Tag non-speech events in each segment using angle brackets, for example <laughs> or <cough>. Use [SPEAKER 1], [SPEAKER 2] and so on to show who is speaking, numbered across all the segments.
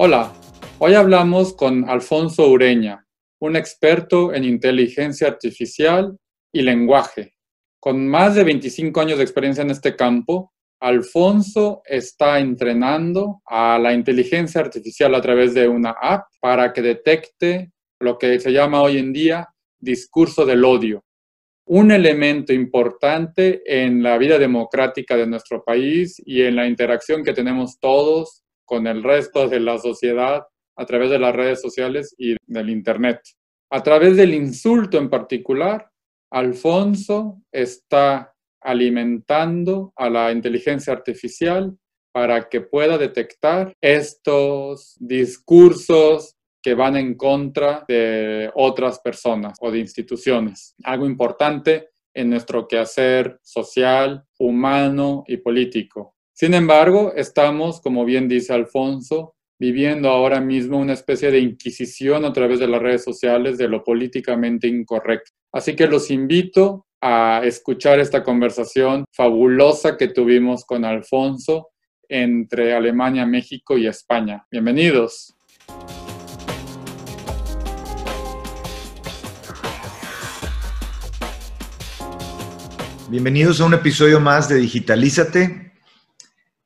[SPEAKER 1] Hola, hoy hablamos con Alfonso Ureña, un experto en inteligencia artificial y lenguaje. Con más de 25 años de experiencia en este campo, Alfonso está entrenando a la inteligencia artificial a través de una app para que detecte lo que se llama hoy en día discurso del odio, un elemento importante en la vida democrática de nuestro país y en la interacción que tenemos todos con el resto de la sociedad a través de las redes sociales y del Internet. A través del insulto en particular, Alfonso está alimentando a la inteligencia artificial para que pueda detectar estos discursos que van en contra de otras personas o de instituciones. Algo importante en nuestro quehacer social, humano y político. Sin embargo, estamos, como bien dice Alfonso, viviendo ahora mismo una especie de inquisición a través de las redes sociales de lo políticamente incorrecto. Así que los invito a escuchar esta conversación fabulosa que tuvimos con Alfonso entre Alemania, México y España. Bienvenidos.
[SPEAKER 2] Bienvenidos a un episodio más de Digitalízate,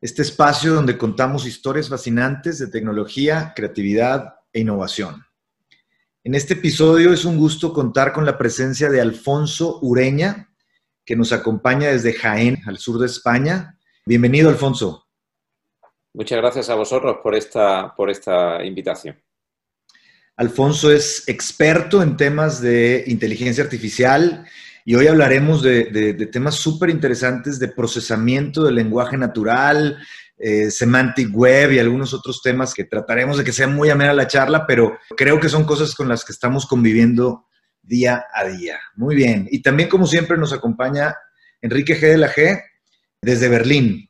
[SPEAKER 2] este espacio donde contamos historias fascinantes de tecnología, creatividad e innovación. En este episodio es un gusto contar con la presencia de Alfonso Ureña, que nos acompaña desde Jaén, al sur de España. Bienvenido, Alfonso.
[SPEAKER 3] Muchas gracias a vosotros por esta, por esta invitación.
[SPEAKER 2] Alfonso es experto en temas de inteligencia artificial y hoy hablaremos de, temas súper interesantes de procesamiento del lenguaje natural, eh, semantic web y algunos otros temas que trataremos de que sea muy amena la charla, pero creo que son cosas con las que estamos conviviendo día a día. Muy bien. Y también, como siempre, nos acompaña Enrique G. de la G desde Berlín.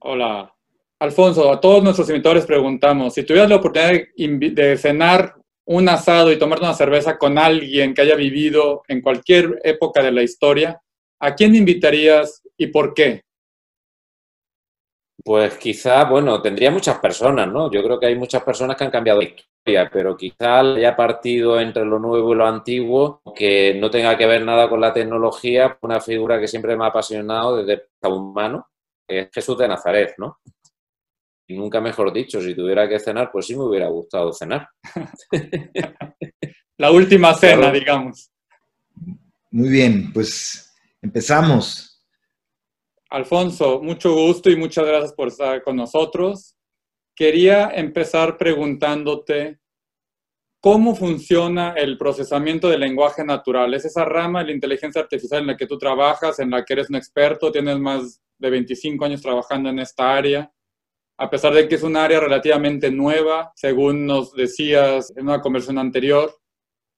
[SPEAKER 1] Hola. Alfonso, a todos nuestros invitadores preguntamos, si tuvieras la oportunidad de cenar un asado y tomarte una cerveza con alguien que haya vivido en cualquier época de la historia, ¿a quién invitarías y por qué?
[SPEAKER 3] Pues quizá, bueno, tendría muchas personas, ¿no? Yo creo que hay muchas personas que han cambiado la historia, pero quizá haya partido entre lo nuevo y lo antiguo, que no tenga que ver nada con la tecnología, una figura que siempre me ha apasionado desde el humano, es Jesús de Nazaret, ¿no? Y nunca mejor dicho, si tuviera que cenar, pues sí me hubiera gustado cenar. <laughs>
[SPEAKER 1] La última cena, digamos.
[SPEAKER 2] Muy bien, pues empezamos.
[SPEAKER 1] Alfonso, mucho gusto y muchas gracias por estar con nosotros. Quería empezar preguntándote cómo funciona el procesamiento del lenguaje natural. Es esa rama de la inteligencia artificial en la que tú trabajas, en la que eres un experto, tienes más de 25 años trabajando en esta área a pesar de que es un área relativamente nueva, según nos decías en una conversación anterior.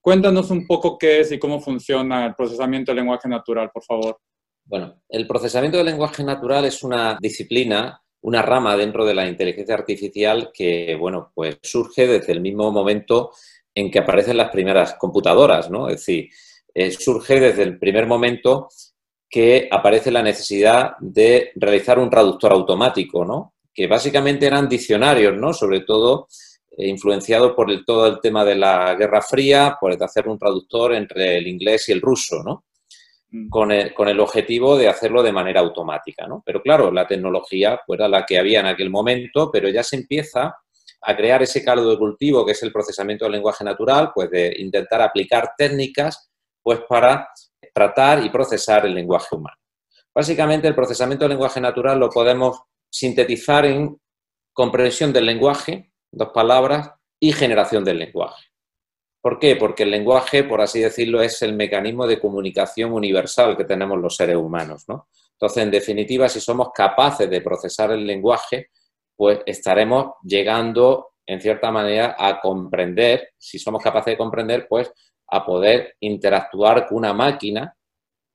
[SPEAKER 1] Cuéntanos un poco qué es y cómo funciona el procesamiento del lenguaje natural, por favor.
[SPEAKER 3] Bueno, el procesamiento del lenguaje natural es una disciplina, una rama dentro de la inteligencia artificial que, bueno, pues surge desde el mismo momento en que aparecen las primeras computadoras, ¿no? Es decir, eh, surge desde el primer momento que aparece la necesidad de realizar un traductor automático, ¿no? Que básicamente eran diccionarios, ¿no? Sobre todo eh, influenciados por el, todo el tema de la Guerra Fría, por hacer un traductor entre el inglés y el ruso, ¿no? Mm. Con el, con el, objetivo de hacerlo de manera automática, ¿no? Pero claro, la tecnología pues, era la que había en aquel momento, pero ya se empieza a crear ese caldo de cultivo que es el procesamiento del lenguaje natural, pues de intentar aplicar técnicas pues para tratar y procesar el lenguaje humano. Básicamente el procesamiento del lenguaje natural lo podemos sintetizar en comprensión del lenguaje, dos palabras, y generación del lenguaje. ¿Por qué? Porque el lenguaje, por así decirlo, es el mecanismo de comunicación universal que tenemos los seres humanos. ¿no? Entonces, en definitiva, si somos capaces de procesar el lenguaje, pues estaremos llegando, en cierta manera, a comprender, si somos capaces de comprender, pues a poder interactuar con una máquina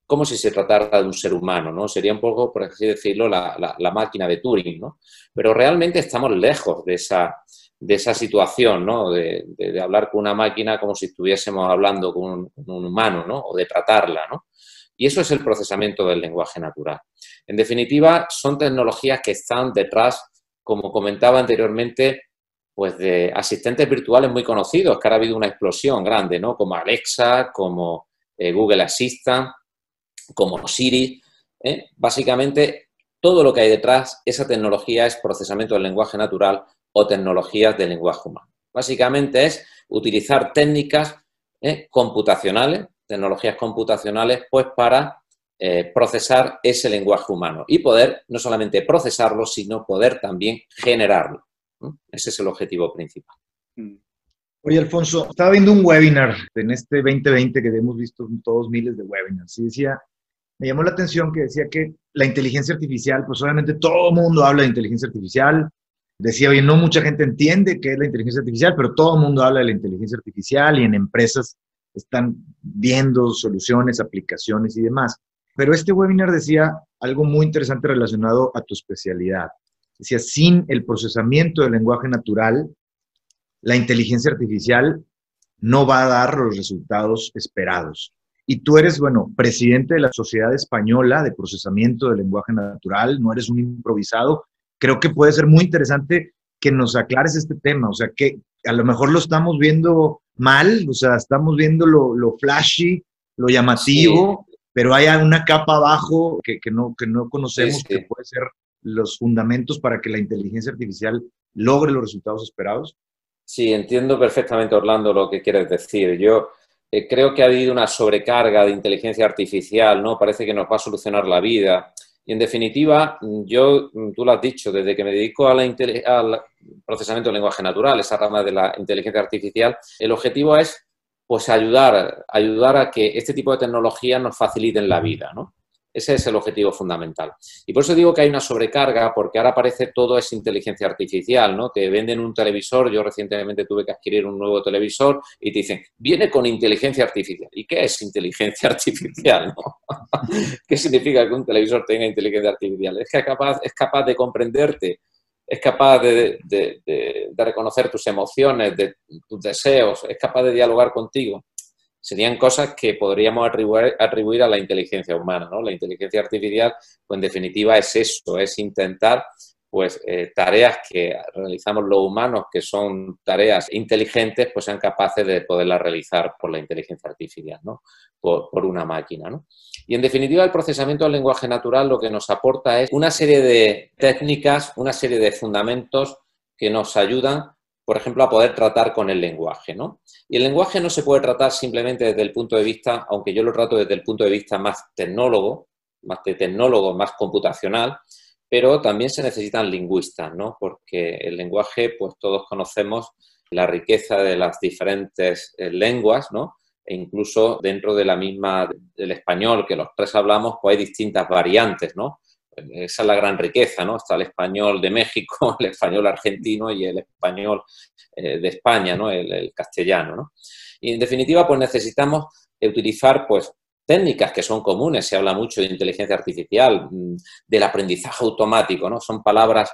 [SPEAKER 3] como si se tratara de un ser humano, ¿no? Sería un poco, por así decirlo, la, máquina de Turing, ¿no? Pero realmente estamos lejos de esa, de esa situación, ¿no? De, hablar con una máquina como si estuviésemos hablando con un, humano, ¿no? O de tratarla, ¿no? Y eso es el procesamiento del lenguaje natural. En definitiva, son tecnologías que están detrás, como comentaba anteriormente, pues de asistentes virtuales muy conocidos, que ahora ha habido una explosión grande, ¿no? Como Alexa, como eh, Google Assistant, como Siri. ¿eh? Básicamente, todo lo que hay detrás, esa tecnología es procesamiento del lenguaje natural o tecnologías del lenguaje humano. Básicamente es utilizar técnicas ¿eh? computacionales, tecnologías computacionales, pues para procesar ese lenguaje humano y poder no solamente procesarlo, sino poder también generarlo. Ese es el objetivo principal. Mm.
[SPEAKER 2] Oye, Alfonso, estaba viendo un webinar en este 2020 que hemos visto todos miles de webinars y decía, me llamó la atención que decía que la inteligencia artificial, pues obviamente todo el mundo habla de inteligencia artificial. Decía, oye, no mucha gente entiende qué es la inteligencia artificial, pero todo el mundo habla de la inteligencia artificial y en empresas están viendo soluciones, aplicaciones y demás. Pero este webinar decía algo muy interesante relacionado a tu especialidad. Decía, sin el procesamiento del lenguaje natural, la inteligencia artificial no va a dar los resultados esperados. Y tú eres, bueno, presidente de la Sociedad Española de Procesamiento del Lenguaje Natural, no eres un improvisado. Creo que puede ser muy interesante que nos aclares este tema, o sea, que a lo mejor lo estamos viendo mal, o sea, estamos viendo lo, flashy, lo llamativo, pero hay una capa abajo que, no, que no conocemos que puede ser los fundamentos para que la inteligencia artificial logre los resultados esperados?
[SPEAKER 3] Sí, entiendo perfectamente, Orlando, lo que quieres decir. Yo eh, creo que ha habido una sobrecarga de inteligencia artificial, ¿no? Parece que nos va a solucionar la vida. Y en definitiva, yo, tú lo has dicho, desde que me dedico al procesamiento del lenguaje natural, esa rama de la inteligencia artificial, el objetivo es pues ayudar, ayudar a que este tipo de tecnologías nos faciliten la vida, ¿no? Ese es el objetivo fundamental. Y por eso digo que hay una sobrecarga, porque ahora parece todo es inteligencia artificial, ¿no? Te venden un televisor, yo recientemente tuve que adquirir un nuevo televisor y te dicen, viene con inteligencia artificial. ¿Y qué es inteligencia <laughs> artificial? <laughs> ¿Qué significa que un televisor tenga inteligencia artificial? Es que es capaz, es capaz de comprenderte, es capaz de, de reconocer tus emociones, de tus deseos, es capaz de dialogar contigo serían cosas que podríamos atribuir, a la inteligencia humana, ¿no? La inteligencia artificial, pues en definitiva es eso, es intentar pues eh, tareas que realizamos los humanos, que son tareas inteligentes, pues sean capaces de poderlas realizar por la inteligencia artificial, ¿no? Por, por, una máquina, ¿no? Y en definitiva, el procesamiento del lenguaje natural lo que nos aporta es una serie de técnicas, una serie de fundamentos que nos ayudan por ejemplo, a poder tratar con el lenguaje. ¿no? Y el lenguaje no se puede tratar simplemente desde el punto de vista, aunque yo lo trato desde el punto de vista más tecnólogo, más tecnólogo, más computacional, pero también se necesitan lingüistas, ¿no? porque el lenguaje, pues todos conocemos la riqueza de las diferentes eh, lenguas, ¿no? e incluso dentro de la misma, del español que los tres hablamos, pues hay distintas variantes, ¿no? Esa es la gran riqueza, ¿no? Está el español de México, <laughs> el español argentino y el español eh, de España, ¿no? El, castellano, ¿no? Y en definitiva, pues necesitamos utilizar, pues, técnicas que son comunes, se habla mucho de inteligencia artificial, mm, del aprendizaje automático, ¿no? Son palabras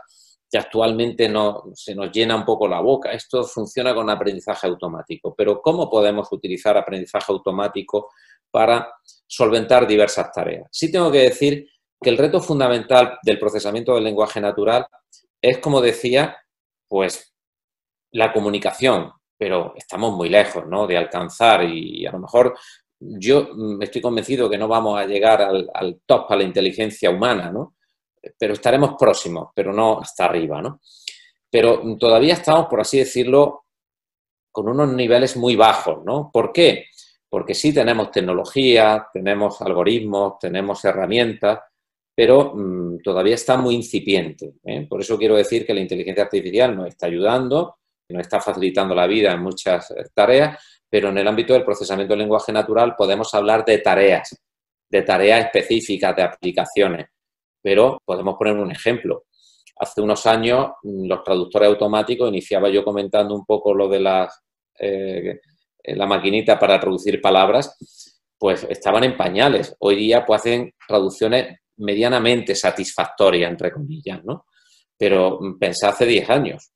[SPEAKER 3] que actualmente no, se nos llena un poco la boca. Esto funciona con aprendizaje automático, pero ¿cómo podemos utilizar aprendizaje automático para solventar diversas tareas? Sí tengo que decir que el reto fundamental del procesamiento del lenguaje natural es, como decía, pues la comunicación, pero estamos muy lejos ¿no? de alcanzar y a lo mejor yo estoy convencido que no vamos a llegar al, top, a la inteligencia humana, ¿no? pero estaremos próximos, pero no hasta arriba. ¿no? Pero todavía estamos, por así decirlo, con unos niveles muy bajos. ¿no? ¿Por qué? Porque sí tenemos tecnología, tenemos algoritmos, tenemos herramientas, pero mm, todavía está muy incipiente. ¿eh? Por eso quiero decir que la inteligencia artificial nos está ayudando, nos está facilitando la vida en muchas eh, tareas, pero en el ámbito del procesamiento del lenguaje natural podemos hablar de tareas, de tareas específicas, de aplicaciones. Pero podemos poner un ejemplo. Hace unos años mm, los traductores automáticos, iniciaba yo comentando un poco lo de eh, la maquinita para traducir palabras, pues estaban en pañales. Hoy día pues hacen traducciones medianamente satisfactoria, entre comillas, ¿no? Pero pensé hace 10 años.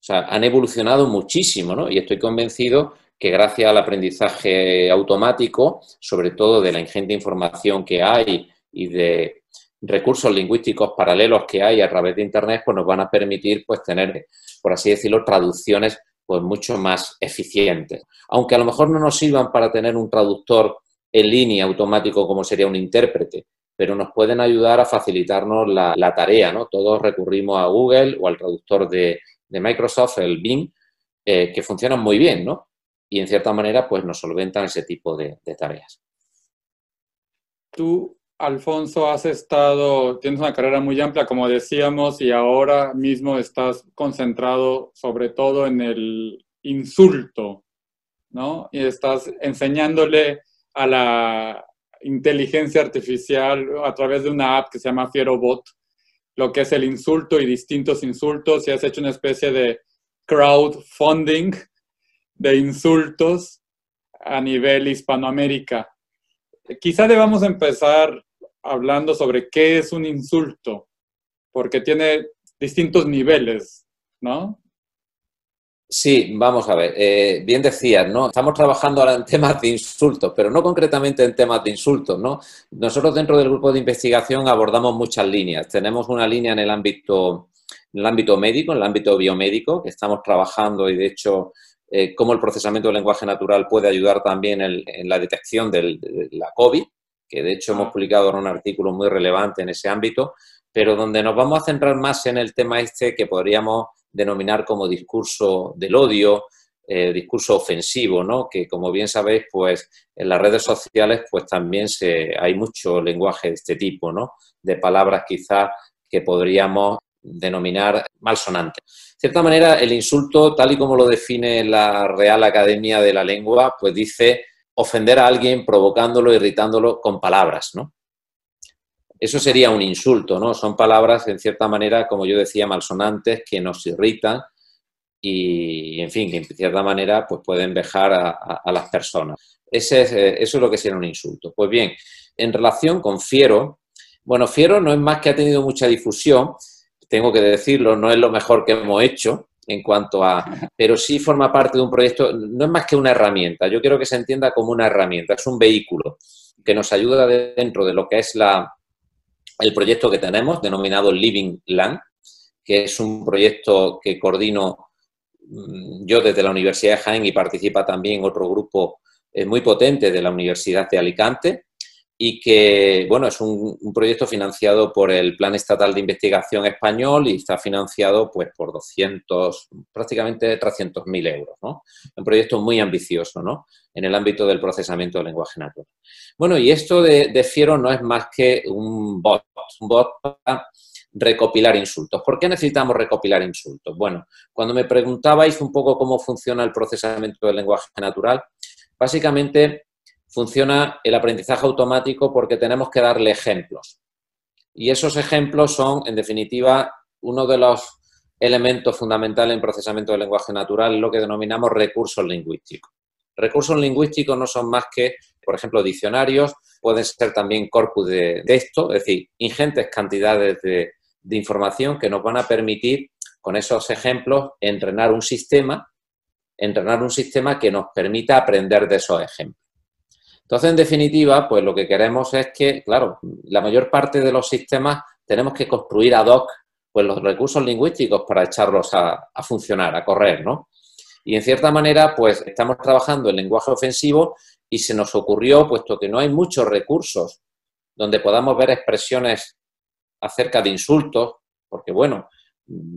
[SPEAKER 3] O sea, han evolucionado muchísimo, ¿no? Y estoy convencido que gracias al aprendizaje automático, sobre todo de la ingente información que hay y de, recursos lingüísticos paralelos que hay a través de Internet, pues nos van a permitir pues tener, por así decirlo, traducciones pues mucho más eficientes. Aunque a lo mejor no nos sirvan para tener un traductor en línea automático como sería un intérprete, pero nos pueden ayudar a facilitarnos la, tarea, ¿no? Todos recurrimos a Google o al traductor de, Microsoft, el Bing, eh, que funcionan muy bien, ¿no? Y en cierta manera, pues nos solventan ese tipo de, de tareas.
[SPEAKER 1] Tú Alfonso, has estado, tienes una carrera muy amplia, como decíamos, y ahora mismo estás concentrado sobre todo en el insulto, ¿no? Y estás enseñándole a la inteligencia artificial a través de una app que se llama FieroBot, lo que es el insulto y distintos insultos, y has hecho una especie de crowdfunding de insultos a nivel Hispanoamérica. Quizá debamos empezar hablando sobre qué es un insulto, porque tiene distintos niveles, ¿no?
[SPEAKER 3] Sí, vamos a ver. Eh, bien decías, ¿no? Estamos trabajando ahora en temas de insultos, pero no concretamente en temas de insultos, ¿no? Nosotros dentro del grupo de investigación abordamos muchas líneas. Tenemos una línea en el ámbito, en el ámbito médico, en el ámbito biomédico, que estamos trabajando y de hecho eh, cómo el procesamiento del lenguaje natural puede ayudar también en, la detección de la COVID, que de hecho hemos publicado un artículo muy relevante en ese ámbito, pero donde nos vamos a centrar más en el tema este que podríamos denominar como discurso del odio, eh, discurso ofensivo, ¿no? Que como bien sabéis, pues en las redes sociales pues también se, hay mucho lenguaje de este tipo, ¿no? De palabras quizás que podríamos denominar malsonantes. De cierta manera, el insulto, tal y como lo define la Real Academia de la Lengua, pues dice ofender a alguien provocándolo, irritándolo con palabras, ¿no? Eso sería un insulto, ¿no? Son palabras, en cierta manera, como yo decía, malsonantes, que nos irritan y, en fin, que en cierta manera pues pueden dejar a, las personas. Es, eh, eso es lo que sería un insulto. Pues bien, en relación con Fiero, bueno, Fiero no es más que ha tenido mucha difusión, tengo que decirlo, no es lo mejor que hemos hecho, en cuanto a, pero sí forma parte de un proyecto, no es más que una herramienta, yo quiero que se entienda como una herramienta, es un vehículo que nos ayuda dentro de lo que es la, el proyecto que tenemos, denominado Living Land, que es un proyecto que coordino mm, yo desde la Universidad de Jaén y participa también otro grupo eh, muy potente de la Universidad de Alicante, y que, bueno, es un, proyecto financiado por el Plan Estatal de Investigación Español y está financiado, pues, por 200, prácticamente 300.000 euros, ¿no? Un proyecto muy ambicioso, ¿no? En el ámbito del procesamiento del lenguaje natural. Bueno, y esto de, de Fiero no es más que un bot, un bot para recopilar insultos. ¿Por qué necesitamos recopilar insultos? Bueno, cuando me preguntabais un poco cómo funciona el procesamiento del lenguaje natural, básicamente funciona el aprendizaje automático porque tenemos que darle ejemplos. Y esos ejemplos son, en definitiva, uno de los elementos fundamentales en procesamiento del lenguaje natural, lo que denominamos recursos lingüísticos. Recursos lingüísticos no son más que, por ejemplo, diccionarios, pueden ser también corpus de texto, es decir, ingentes cantidades de, de información que nos van a permitir, con esos ejemplos, entrenar un sistema, entrenar un sistema que nos permita aprender de esos ejemplos. Entonces, en definitiva, pues lo que queremos es que, claro, la mayor parte de los sistemas tenemos que construir ad hoc pues, los recursos lingüísticos para echarlos a, funcionar, a correr, ¿no? Y en cierta manera, pues estamos trabajando en lenguaje ofensivo y se nos ocurrió, puesto que no hay muchos recursos donde podamos ver expresiones acerca de insultos, porque bueno,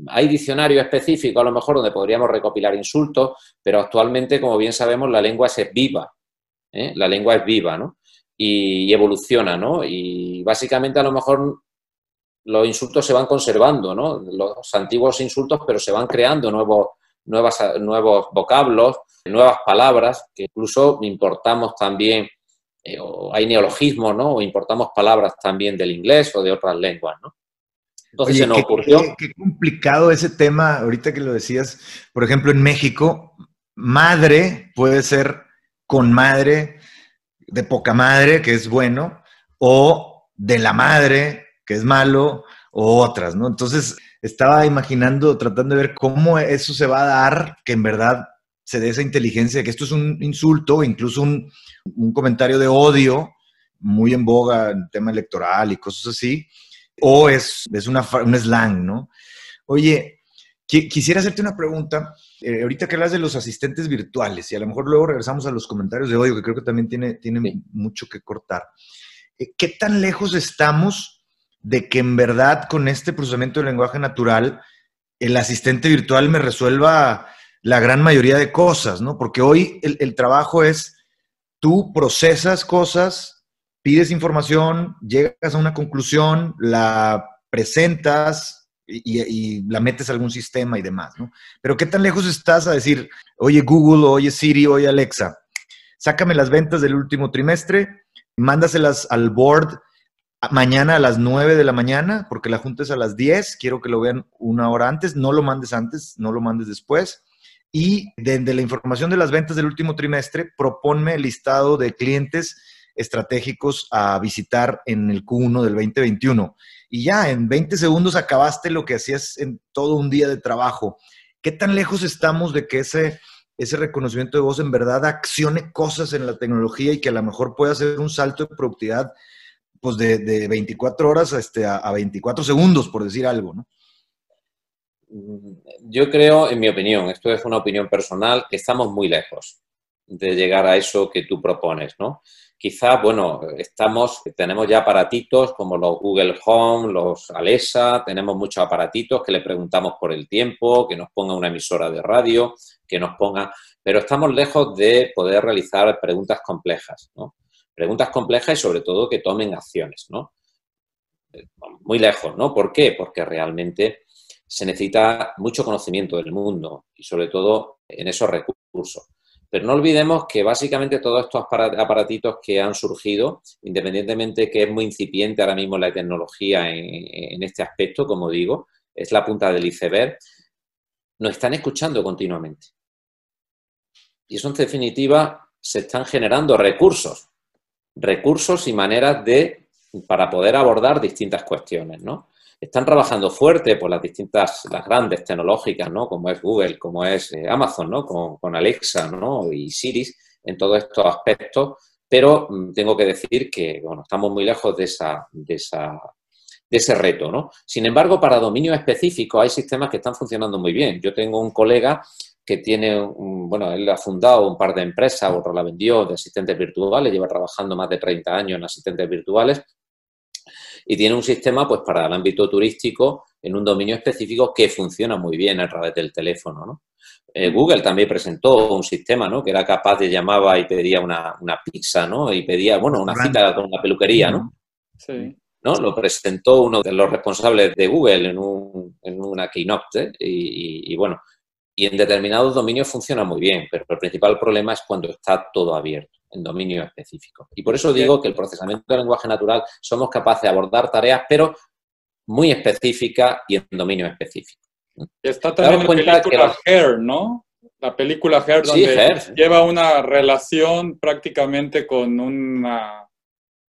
[SPEAKER 3] hay diccionarios específicos a lo mejor donde podríamos recopilar insultos, pero actualmente, como bien sabemos, la lengua es viva ¿eh? La lengua es viva, ¿no? Y, evoluciona, ¿no? Y básicamente a lo mejor los insultos se van conservando, ¿no? Los antiguos insultos, pero se van creando nuevos, nuevas, nuevos vocablos, nuevas palabras, que incluso importamos también, eh, hay neologismos, ¿no? O importamos palabras también del inglés o de otras lenguas, ¿no?
[SPEAKER 2] Entonces se nos ocurrió. qué, complicado ese tema, ahorita que lo decías, por ejemplo, en México, madre puede ser con madre, de poca madre, que es bueno, o de la madre, que es malo, o otras, ¿no? Entonces, estaba imaginando, tratando de ver cómo eso se va a dar, que en verdad se dé esa inteligencia, que esto es un insulto, incluso un, un comentario de odio, muy en boga en tema electoral y cosas así, O es, es una, un slang, ¿no? Oye, quisiera hacerte una pregunta. Eh, ahorita que hablas de los asistentes virtuales, y a lo mejor luego regresamos a los comentarios de odio, que creo que también tiene, tiene mucho que cortar. Eh, ¿Qué tan lejos estamos de que en verdad con este procesamiento de lenguaje natural el asistente virtual me resuelva la gran mayoría de cosas, ¿no? Porque hoy el, trabajo es, tú procesas cosas, pides información, llegas a una conclusión, la presentas y, la metes a algún sistema y demás, ¿no? Pero ¿qué tan lejos estás a decir, oye Google, oye Siri, oye Alexa, sácame las ventas del último trimestre, mándaselas al board mañana a las 9 de la mañana, porque la junta es a las 10, quiero que lo vean una hora antes, no lo mandes antes, no lo mandes después y de, la información de las ventas del último trimestre, proponme el listado de clientes estratégicos a visitar en el Q1 del 2021. Y ya, en 20 segundos acabaste lo que hacías en todo un día de trabajo. ¿Qué tan lejos estamos de que ese, ese reconocimiento de voz en verdad accione cosas en la tecnología y que a lo mejor pueda hacer un salto de productividad pues de, 24 horas este, a, a 24 segundos, por decir algo, ¿no?
[SPEAKER 3] yo creo, en mi opinión, esto es una opinión personal, que estamos muy lejos de llegar a eso que tú propones, ¿no? Quizá, bueno, estamos, tenemos ya aparatitos como los Google Home, los Alexa, tenemos muchos aparatitos que le preguntamos por el tiempo, que nos ponga una emisora de radio, que nos ponga, pero estamos lejos de poder realizar preguntas complejas, ¿no? Preguntas complejas y sobre todo que tomen acciones, ¿no? Muy lejos, ¿no? ¿Por qué? Porque realmente se necesita mucho conocimiento del mundo y sobre todo en esos recursos. Pero no olvidemos que básicamente todos estos aparatitos que han surgido, independientemente que es muy incipiente ahora mismo la tecnología en, este aspecto, como digo, es la punta del iceberg, nos están escuchando continuamente. Y eso en definitiva se están generando recursos, recursos y maneras de para poder abordar distintas cuestiones, ¿no? Están trabajando fuerte por las distintas, las grandes tecnológicas, ¿no? Como es Google, como es eh, Amazon, ¿no? Con, Alexa, ¿no? Y Siri, en todos estos aspectos, pero mm, tengo que decir que, bueno, estamos muy lejos de esa, de esa, de ese reto, ¿no? Sin embargo, para dominios específicos hay sistemas que están funcionando muy bien. Yo tengo un colega que tiene, bueno, él ha fundado un par de empresas, otro la vendió de asistentes virtuales, lleva trabajando más de 30 años en asistentes virtuales y tiene un sistema pues para el ámbito turístico en un dominio específico que funciona muy bien a través del teléfono, ¿no? Eh, Google también presentó un sistema, ¿no? Que era capaz de llamaba y pedía una, pizza, ¿no? Y pedía, bueno, una cita con una peluquería, ¿no? Sí. ¿no? Lo presentó uno de los responsables de Google en, un, en una keynote y, bueno, y en determinados dominios funciona muy bien, pero el principal problema es cuando está todo abierto en dominio específico. Y por eso digo que el procesamiento del lenguaje natural somos capaces de abordar tareas, pero muy específicas y en dominio específico.
[SPEAKER 1] está también la película Hair, ¿no? La película Hair, donde lleva una relación prácticamente con una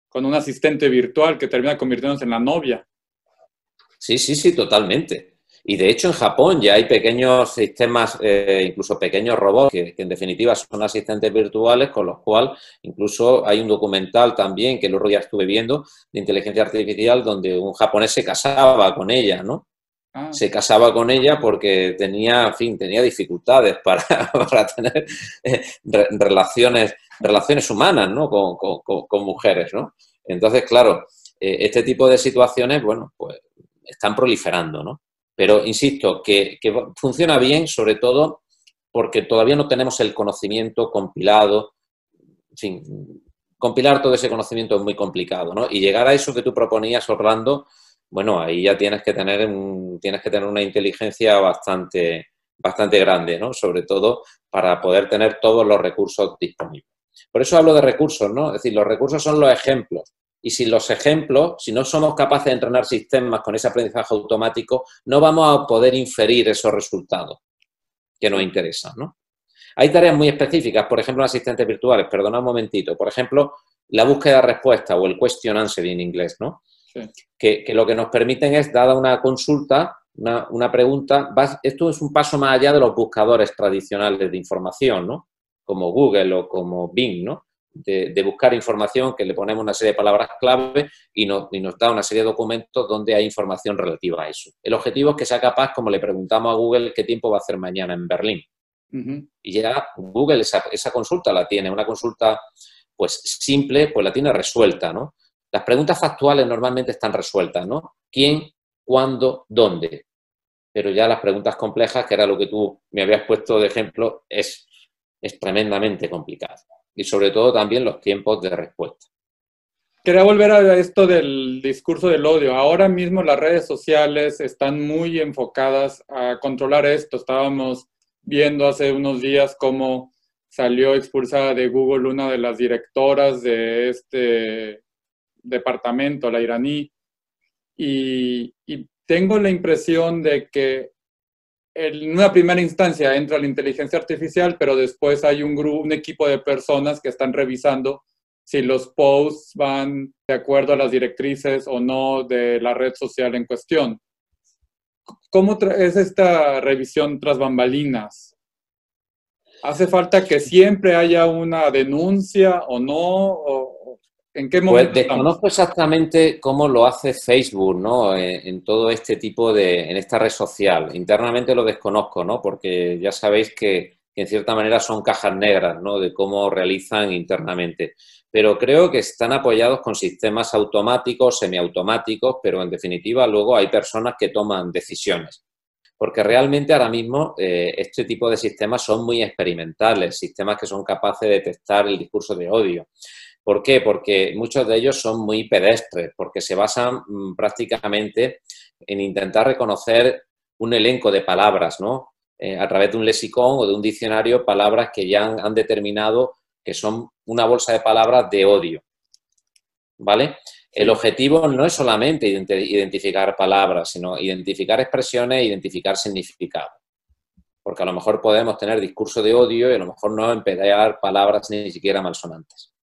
[SPEAKER 1] con un asistente virtual que termina convirtiéndose en la novia.
[SPEAKER 3] Sí, sí, sí, totalmente. Y de hecho en Japón ya hay pequeños sistemas, eh, incluso pequeños robots, que, en definitiva son asistentes virtuales, con los cuales incluso hay un documental también que el otro día estuve viendo de inteligencia artificial donde un japonés se casaba con ella, ¿no? Ah. Se casaba con ella porque tenía, en fin, tenía dificultades para, <laughs> para tener eh, relaciones, relaciones humanas, ¿no? Con, con, mujeres, ¿no? Entonces, claro, eh, este tipo de situaciones, bueno, pues están proliferando, ¿no? Pero insisto, que, funciona bien, sobre todo porque todavía no tenemos el conocimiento compilado. En fin, compilar todo ese conocimiento es muy complicado, ¿no? Y llegar a eso que tú proponías, Orlando, bueno, ahí ya tienes que tener, tienes que tener una inteligencia bastante, bastante grande, ¿no? Sobre todo para poder tener todos los recursos disponibles. Por eso hablo de recursos, ¿no? Es decir, los recursos son los ejemplos. Y sin los ejemplos, si no somos capaces de entrenar sistemas con ese aprendizaje automático, no vamos a poder inferir esos resultados que nos interesan, ¿no? Hay tareas muy específicas, por ejemplo, en asistentes virtuales, perdona un momentito, por ejemplo, la búsqueda de respuesta o el question answer en inglés, ¿no? Que, lo que nos permiten es, dada una consulta, una, una pregunta, esto es un paso más allá de los buscadores tradicionales de información, ¿no? Como Google o como Bing, ¿no? De, buscar información, que le ponemos una serie de palabras clave y nos, nos, da una serie de documentos donde hay información relativa a eso. El objetivo es que sea capaz, como le preguntamos a Google, qué tiempo va a hacer mañana en Berlín. Y ya Google esa, esa, consulta la tiene, una consulta pues simple, pues la tiene resuelta, ¿no? Las preguntas factuales normalmente están resueltas, ¿no? ¿Quién, cuándo, dónde? Pero ya las preguntas complejas, que era lo que tú me habías puesto de ejemplo, es, es tremendamente complicado. Y sobre todo también los tiempos de respuesta.
[SPEAKER 1] Quería volver a esto del discurso del odio. Ahora mismo las redes sociales están muy enfocadas a controlar esto. Estábamos viendo hace unos días cómo salió expulsada de Google una de las directoras de este departamento, la iraní, y, tengo la impresión de que en una primera instancia entra la inteligencia artificial, pero después hay un grupo, un equipo de personas que están revisando si los posts van de acuerdo a las directrices o no de la red social en cuestión. ¿Cómo es esta revisión tras bambalinas? ¿Hace falta que siempre haya una denuncia o no? ¿En qué momento?
[SPEAKER 3] Pues desconozco exactamente cómo lo hace Facebook, ¿no? En, todo este tipo de, en esta red social. Internamente lo desconozco, ¿no? Porque ya sabéis que, en cierta manera son cajas negras, ¿no? De cómo realizan internamente. Pero creo que están apoyados con sistemas automáticos, semiautomáticos, pero en definitiva luego hay personas que toman decisiones porque realmente ahora mismo eh, este tipo de sistemas son muy experimentales, sistemas que son capaces de detectar el discurso de odio. ¿Por qué? Porque muchos de ellos son muy pedestres, porque se basan mm, prácticamente en intentar reconocer un elenco de palabras, ¿no? Eh, a través de un lexicón o de un diccionario, palabras que ya han determinado que son una bolsa de palabras de odio. ¿Vale? El objetivo no es solamente identificar palabras, sino identificar expresiones e identificar significado. Porque a lo mejor podemos tener discurso de odio y a lo mejor no emplear palabras ni siquiera malsonantes.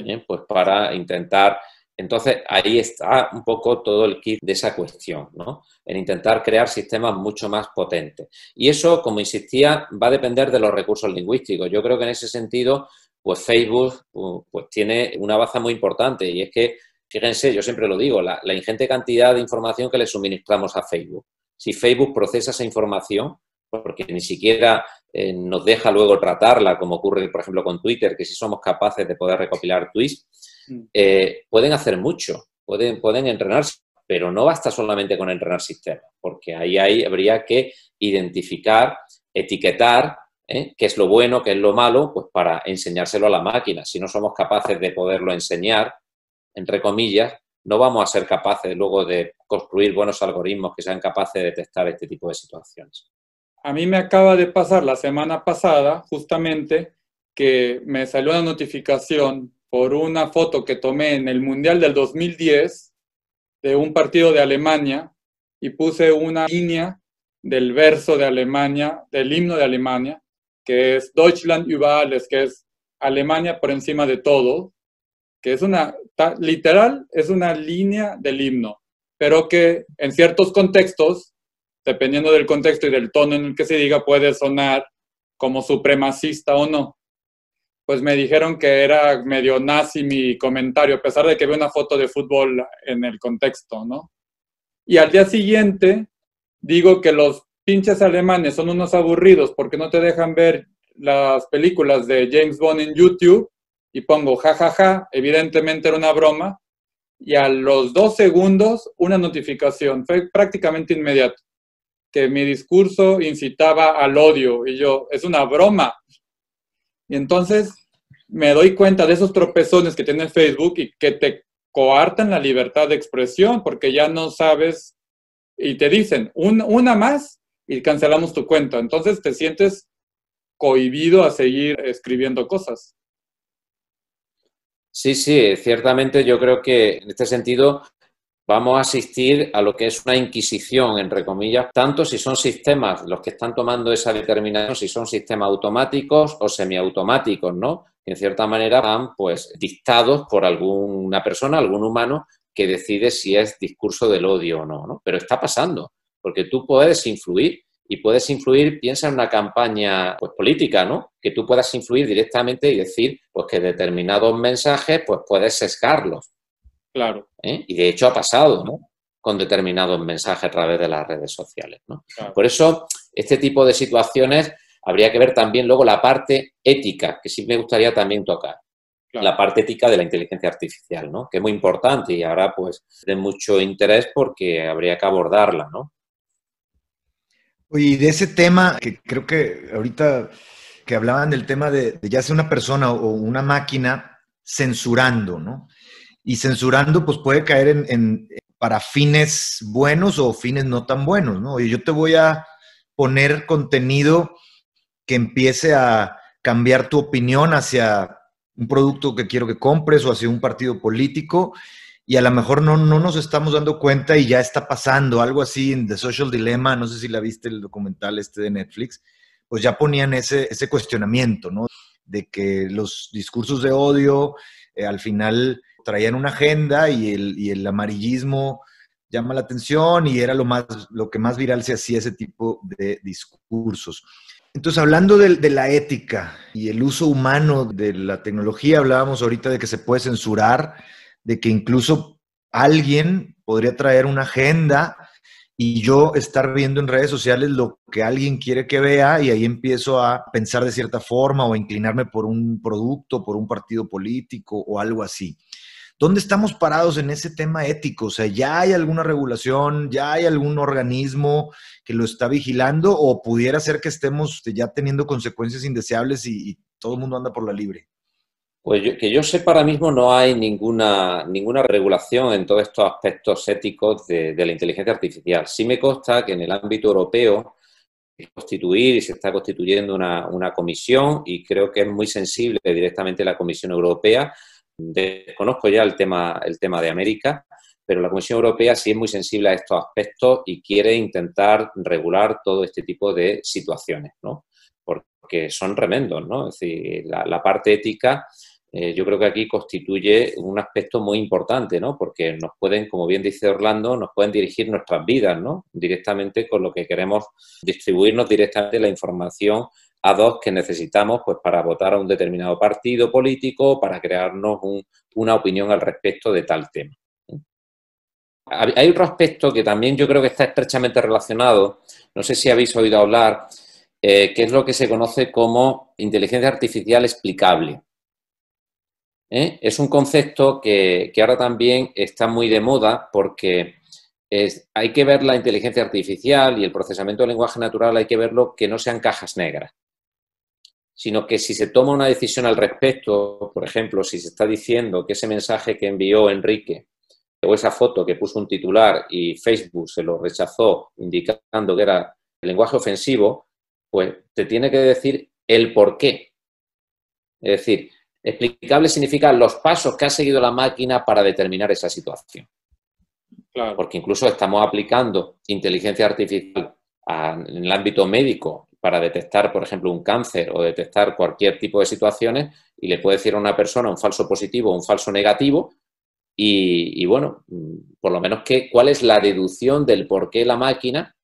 [SPEAKER 3] Sí. Pues para intentar. Entonces ahí está un poco todo el kit de esa cuestión, ¿no? En intentar crear sistemas mucho más potentes. Y eso, como insistía, va a depender de los recursos lingüísticos. Yo creo que en ese sentido, pues Facebook pues, tiene una baza muy importante y es que Fíjense, yo siempre lo digo, la, ingente cantidad de información que le suministramos a Facebook. Si Facebook procesa esa información, porque ni siquiera eh, nos deja luego tratarla, como ocurre, por ejemplo, con Twitter, que si somos capaces de poder recopilar tweets, mm. eh, pueden hacer mucho, pueden, pueden entrenarse, pero no basta solamente con entrenar sistemas, porque ahí, ahí habría que identificar, etiquetar ¿eh? qué es lo bueno, qué es lo malo, pues para enseñárselo a la máquina. Si no somos capaces de poderlo enseñar, entre comillas, no vamos a ser capaces luego de construir buenos algoritmos que sean capaces de detectar este tipo de situaciones.
[SPEAKER 1] A mí me acaba de pasar la semana pasada, justamente, que me salió una notificación por una foto que tomé en el Mundial del 2010 de un partido de Alemania y puse una línea del verso de Alemania, del himno de Alemania, que es Deutschland über alles, que es Alemania por encima de todo, que es una, literal, es una línea del himno, pero que en ciertos contextos, dependiendo del contexto y del tono en el que se diga, puede sonar como supremacista o no. Pues me dijeron que era medio nazi mi comentario, a pesar de que veo una foto de fútbol en el contexto, ¿no? Y al día siguiente digo que los pinches alemanes son unos aburridos porque no te dejan ver las películas de James Bond en YouTube y pongo jajaja, ja, ja, evidentemente era una broma, y a los dos segundos una notificación, fue prácticamente inmediato, que mi discurso incitaba al odio, y yo, es una broma. Y entonces me doy cuenta de esos tropezones que tiene Facebook y que te coartan la libertad de expresión, porque ya no sabes, y te dicen, una más y cancelamos tu cuenta. Entonces te sientes cohibido a seguir escribiendo cosas.
[SPEAKER 3] Sí, sí, ciertamente yo creo que en este sentido vamos a asistir a lo que es una inquisición, entre comillas, tanto si son sistemas los que están tomando esa determinación, si son sistemas automáticos o semiautomáticos, ¿no? Que en cierta manera van, pues, dictados por alguna persona, algún humano, que decide si es discurso del odio o no, ¿no? Pero está pasando, porque tú puedes influir y puedes influir, piensa en una campaña pues, política, ¿no? Que tú puedas influir directamente y decir pues, que determinados mensajes pues, puedes sesgarlos.
[SPEAKER 1] Claro.
[SPEAKER 3] ¿eh? Y de hecho ha pasado, ¿no? Con determinados mensajes a través de las redes sociales, ¿no? Por eso, este tipo de situaciones habría que ver también luego la parte ética, que sí me gustaría también tocar. La parte ética de la inteligencia artificial, ¿no? Que es muy importante y ahora, pues, de mucho interés porque habría que abordarla, ¿no?
[SPEAKER 2] Y de ese tema, que creo que ahorita que hablaban del tema de, ya sea una persona o una máquina censurando, ¿no? Y censurando, pues puede caer en, para fines buenos o fines no tan buenos, ¿no? Y yo te voy a poner contenido que empiece a cambiar tu opinión hacia un producto que quiero que compres o hacia un partido político y a lo mejor no, no nos estamos dando cuenta y ya está pasando algo así en The Social Dilemma, no sé si la viste el documental este de Netflix, pues ya ponían ese, ese cuestionamiento, ¿no? De que los discursos de odio eh, al final traían una agenda y el, y el amarillismo llama la atención y era lo, más, lo que más viral se hacía ese tipo de discursos. Entonces, hablando de, de, la ética y el uso humano de la tecnología, hablábamos ahorita de que se puede censurar de que incluso alguien podría traer una agenda y yo estar viendo en redes sociales lo que alguien quiere que vea y ahí empiezo a pensar de cierta forma o a inclinarme por un producto, por un partido político o algo así. ¿Dónde estamos parados en ese tema ético? O sea, ¿ya hay alguna regulación, ya hay algún organismo que lo está vigilando o pudiera ser que estemos ya teniendo consecuencias indeseables y, todo el mundo anda por la libre?
[SPEAKER 3] Pues que yo sepa, ahora mismo no hay ninguna, ninguna regulación en todos estos aspectos éticos de, la inteligencia artificial. Sí me consta que en el ámbito europeo constituir y se está constituyendo una, una, comisión y creo que es muy sensible directamente la Comisión Europea. Desconozco ya el tema, el tema de América, pero la Comisión Europea sí es muy sensible a estos aspectos y quiere intentar regular todo este tipo de situaciones, ¿no? Porque son remendos, ¿no? Es decir, la, parte ética eh, yo creo que aquí constituye un aspecto muy importante, ¿no? Porque nos pueden, como bien dice Orlando, nos pueden dirigir nuestras vidas, ¿no? Directamente con lo que queremos distribuirnos directamente la información a dos que necesitamos pues para votar a un determinado partido político, para crearnos una opinión al respecto de tal tema. Hay otro aspecto que también yo creo que está estrechamente relacionado, no sé si habéis oído hablar, eh, que es lo que se conoce como inteligencia artificial explicable. ¿eh? Es un concepto que, ahora también está muy de moda porque hay que ver la inteligencia artificial y el procesamiento del lenguaje natural, hay que verlo que no sean cajas negras, sino que si se toma una decisión al respecto, por ejemplo, si se está diciendo que ese mensaje que envió Enrique o esa foto que puso un titular y Facebook se lo rechazó indicando que era el lenguaje ofensivo, pues te tiene que decir el por qué. Es decir, Explicable significa los pasos que ha seguido la máquina para determinar esa situación. Porque incluso estamos aplicando inteligencia artificial en el ámbito médico para detectar, por ejemplo, un cáncer o detectar cualquier tipo de situaciones y le puede decir a una persona un falso positivo o un falso negativo y, bueno, por lo menos que, cuál es la deducción del por qué la máquina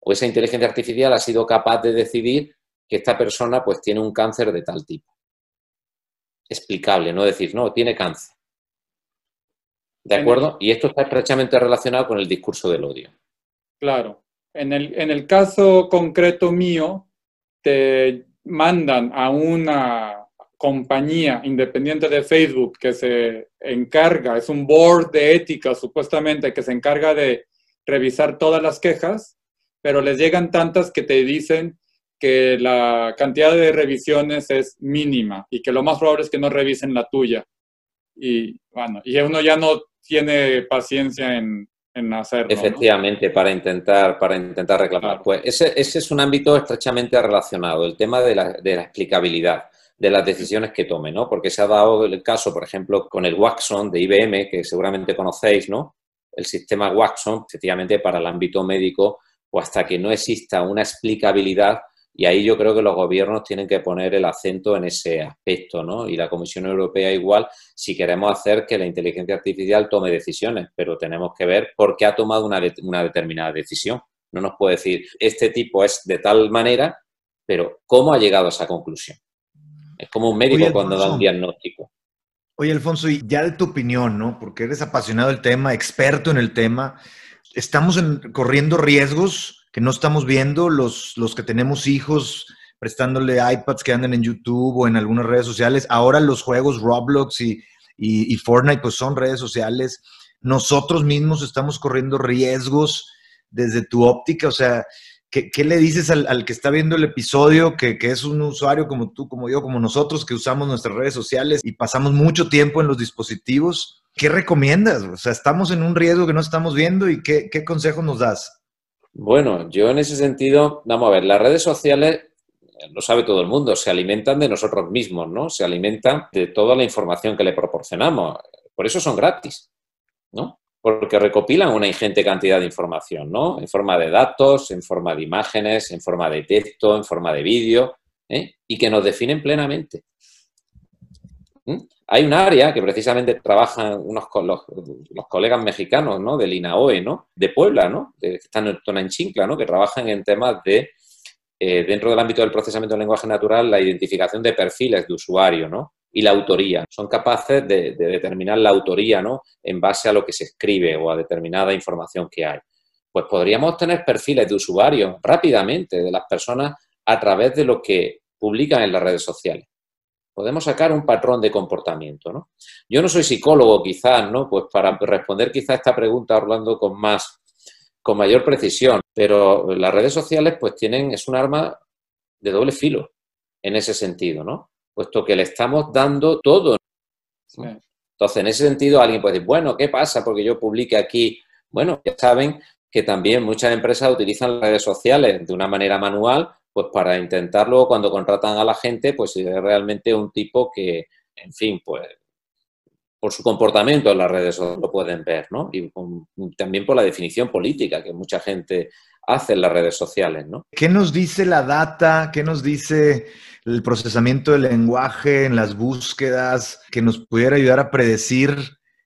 [SPEAKER 3] o esa inteligencia artificial ha sido capaz de decidir que esta persona pues tiene un cáncer de tal tipo explicable, no decir, no, tiene cáncer. ¿De acuerdo? Y esto está estrechamente relacionado con el discurso del odio.
[SPEAKER 1] Claro. En el, en el caso concreto mío, te mandan a una compañía independiente de Facebook que se encarga, es un board de ética supuestamente que se encarga de revisar todas las quejas, pero les llegan tantas que te dicen que la cantidad de revisiones es mínima y que lo más probable es que no revisen la tuya. Y bueno, y uno ya no tiene paciencia en, en hacerlo.
[SPEAKER 3] Efectivamente, para intentar, para intentar reclamar. Pues ese, ese, es un ámbito estrechamente relacionado, el tema de la, de la explicabilidad de las decisiones que tome, ¿no? Porque se ha dado el caso, por ejemplo, con el Waxon de IBM, que seguramente conocéis, ¿no? El sistema Waxon, efectivamente, para el ámbito médico, o hasta que no exista una explicabilidad, y ahí yo creo que los gobiernos tienen que poner el acento en ese aspecto, ¿no? Y la Comisión Europea igual, si queremos hacer que la inteligencia artificial tome decisiones, pero tenemos que ver por qué ha tomado una, una determinada decisión. no nos puede decir, este tipo es de tal manera, pero ¿cómo ha llegado a esa conclusión? Es como un médico cuando da un diagnóstico.
[SPEAKER 2] Oye, Alfonso, y ya de tu opinión, ¿no? Porque eres apasionado del tema, experto en el tema, estamos corriendo riesgos que no estamos viendo los, los que tenemos hijos prestándole iPads que andan en YouTube o en algunas redes sociales. Ahora los juegos Roblox y, y, Fortnite pues son redes sociales. Nosotros mismos estamos corriendo riesgos desde tu óptica, o sea, ¿Qué, le dices al, que está viendo el episodio, que, es un usuario como tú, como yo, como nosotros, que usamos nuestras redes sociales y pasamos mucho tiempo en los dispositivos? ¿Qué recomiendas? O sea, estamos en un riesgo que no estamos viendo y ¿qué, qué consejos nos das?
[SPEAKER 3] Bueno, yo en ese sentido, vamos a ver, las redes sociales, lo sabe todo el mundo, se alimentan de nosotros mismos, ¿no? Se alimentan de toda la información que le proporcionamos. Por eso son gratis, ¿no? porque recopilan una ingente cantidad de información, ¿no? En forma de datos, en forma de imágenes, en forma de texto, en forma de vídeo, ¿eh? y que nos definen plenamente. ¿Mm? Hay un área que precisamente trabajan unos los, los colegas mexicanos, ¿no? Del INAOE, ¿no? De Puebla, ¿no? que están en Chincla, ¿no? Que trabajan en temas de, eh, dentro del ámbito del procesamiento del lenguaje natural, la identificación de perfiles de usuario, ¿no? y la autoría. Son capaces de, determinar la autoría ¿no? en base a lo que se escribe o a determinada información que hay. Pues podríamos tener perfiles de usuarios rápidamente de las personas a través de lo que publican en las redes sociales. Podemos sacar un patrón de comportamiento, ¿no? Yo no soy psicólogo, quizás, ¿no? Pues para responder quizás esta pregunta, hablando con más, con mayor precisión, pero las redes sociales, pues tienen, es un arma de doble filo en ese sentido, ¿no? puesto que le estamos dando todo. Entonces, en ese sentido, alguien puede decir, bueno, ¿qué pasa? Porque yo publique aquí. Bueno, ya saben que también muchas empresas utilizan las redes sociales de una manera manual, pues para intentarlo cuando contratan a la gente, pues es realmente un tipo que, en fin, pues por su comportamiento en las redes sociales lo pueden ver, ¿no? Y también por la definición política que mucha gente hace en las redes sociales, ¿no?
[SPEAKER 2] ¿Qué nos dice la data? ¿Qué nos dice el procesamiento del lenguaje en las búsquedas que nos pudiera ayudar a predecir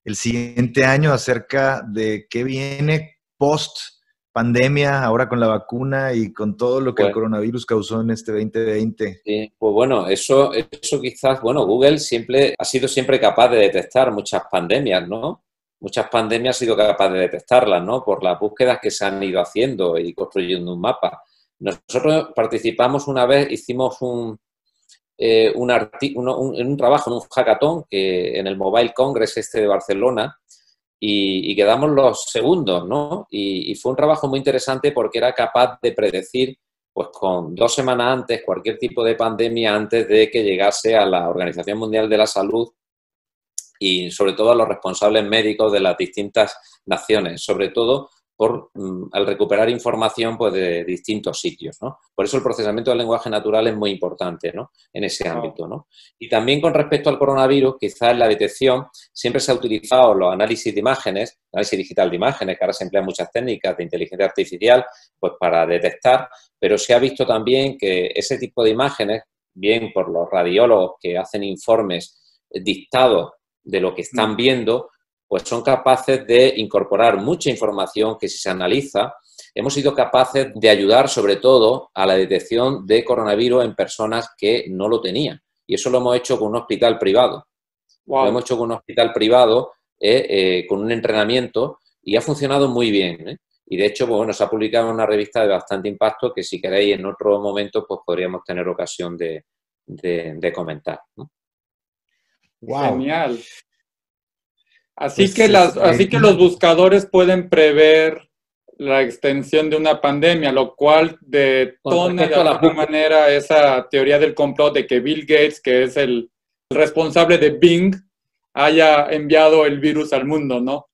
[SPEAKER 2] el siguiente año acerca de qué viene post pandemia, ahora con la vacuna y con todo lo que el coronavirus causó en este 2020?
[SPEAKER 3] Sí, pues bueno, eso, eso quizás, bueno, Google siempre ha sido siempre capaz de detectar muchas pandemias, ¿no? Muchas pandemias ha sido capaz de detectarlas, ¿no? Por las búsquedas que se han ido haciendo y construyendo un mapa. Nosotros participamos una vez, hicimos un, eh, un, un, trabajo, en un hackathon que en el Mobile Congress este de Barcelona y, quedamos los segundos, ¿no? Y, fue un trabajo muy interesante porque era capaz de predecir, pues con dos semanas antes, cualquier tipo de pandemia antes de que llegase a la Organización Mundial de la Salud y sobre todo a los responsables médicos de las distintas naciones, sobre todo por, mm, al recuperar información pues, de distintos sitios. ¿no? Por eso el procesamiento del lenguaje natural es muy importante ¿no? en ese ámbito. ¿no? Y también con respecto al coronavirus, quizás en la detección siempre se ha utilizado los análisis de imágenes, análisis digital de imágenes, que ahora se emplean muchas técnicas de inteligencia artificial pues, para detectar, pero se ha visto también que ese tipo de imágenes, bien por los radiólogos que hacen informes dictados de lo que están mm. viendo, pues son capaces de incorporar mucha información que si se analiza, hemos sido capaces de ayudar sobre todo a la detección de coronavirus en personas que no lo tenían. Y eso lo hemos hecho con un hospital privado. Lo hemos hecho con un hospital privado, eh, eh, con un entrenamiento, y ha funcionado muy bien. ¿eh? Y de hecho, pues, bueno, se ha publicado en una revista de bastante impacto que si queréis en otro momento, pues podríamos tener ocasión de, comentar.
[SPEAKER 1] Genial. Así, pues que, las, así que los buscadores pueden prever la extensión de una pandemia, lo cual detona de alguna manera esa teoría del complot de que Bill Gates, que es el responsable de Bing, haya enviado el virus al mundo, ¿no?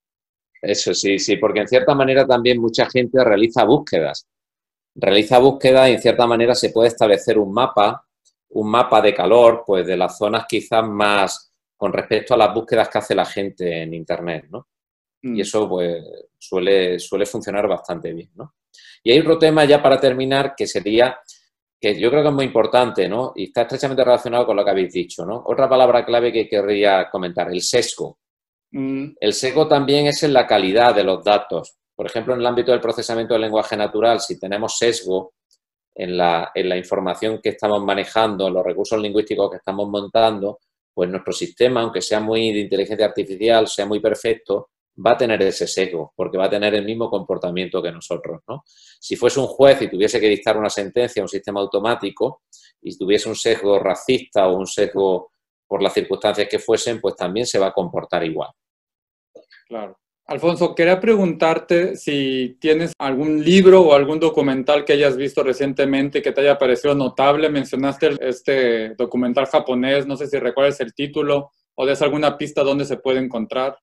[SPEAKER 3] Eso sí, sí, porque en cierta manera también mucha gente realiza búsquedas. Realiza búsquedas y en cierta manera se puede establecer un mapa, un mapa de calor, pues de las zonas quizás más con respecto a las búsquedas que hace la gente en Internet, ¿no? Y mm. eso, pues, suele, suele funcionar bastante bien, ¿no? Y hay otro tema ya para terminar que sería, que yo creo que es muy importante, ¿no? Y está estrechamente relacionado con lo que habéis dicho, ¿no? Otra palabra clave que querría comentar, el sesgo. Mm. El sesgo también es en la calidad de los datos. Por ejemplo, en el ámbito del procesamiento del lenguaje natural, si tenemos sesgo en la, en la información que estamos manejando, en los recursos lingüísticos que estamos montando, pues nuestro sistema, aunque sea muy de inteligencia artificial, sea muy perfecto, va a tener ese sesgo, porque va a tener el mismo comportamiento que nosotros. ¿no? Si fuese un juez y tuviese que dictar una sentencia a un sistema automático y tuviese un sesgo racista o un sesgo por las circunstancias que fuesen, pues también se va a comportar igual.
[SPEAKER 1] Claro. Alfonso, quería preguntarte si tienes algún libro o algún documental que hayas visto recientemente que te haya parecido notable. Mencionaste este documental japonés, no sé si recuerdas el título o des alguna pista donde se puede encontrar.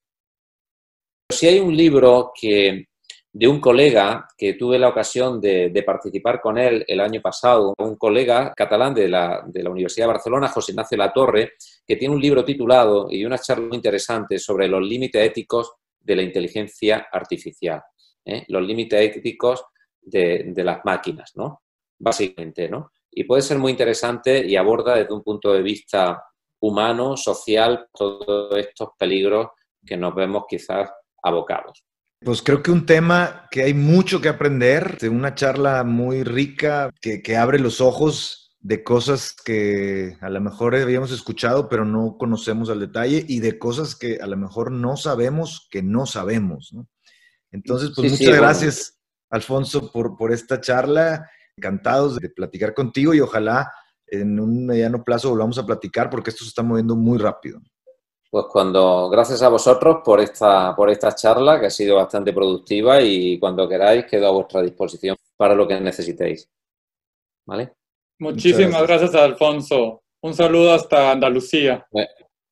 [SPEAKER 3] Si hay un libro que de un colega que tuve la ocasión de, participar con él el año pasado, un colega catalán de la, de la Universidad de Barcelona, José Ignacio Latorre, que tiene un libro titulado y una charla muy interesante sobre los límites éticos de la inteligencia artificial, ¿eh? los límites éticos de, las máquinas, ¿no? Básicamente, ¿no? Y puede ser muy interesante y aborda desde un punto de vista humano, social, todos estos peligros que nos vemos quizás abocados.
[SPEAKER 2] Pues creo que un tema que hay mucho que aprender, de una charla muy rica que, que abre los ojos de cosas que a lo mejor habíamos escuchado, pero no conocemos al detalle, y de cosas que a lo mejor no sabemos que no sabemos. Entonces, pues muchas gracias, Alfonso, por, por esta charla. Encantados de platicar contigo y ojalá en un mediano plazo volvamos a platicar porque esto se está moviendo muy rápido.
[SPEAKER 3] Pues cuando, gracias a vosotros por esta, por esta charla que ha sido bastante productiva y cuando queráis quedo a vuestra disposición para lo que necesitéis. ¿Vale?
[SPEAKER 1] Muchísimas gracias. Alfonso. Un saludo hasta Andalucía.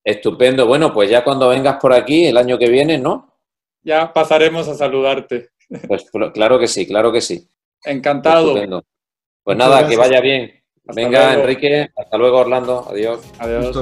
[SPEAKER 3] Estupendo. Bueno, pues ya cuando vengas por aquí el año que viene, ¿no?
[SPEAKER 1] Ya pasaremos a saludarte.
[SPEAKER 3] Pues claro que sí, claro que sí.
[SPEAKER 1] Encantado.
[SPEAKER 3] Pues nada, que vaya bien. Venga, Enrique. Hasta luego, Orlando. Adiós. Adiós.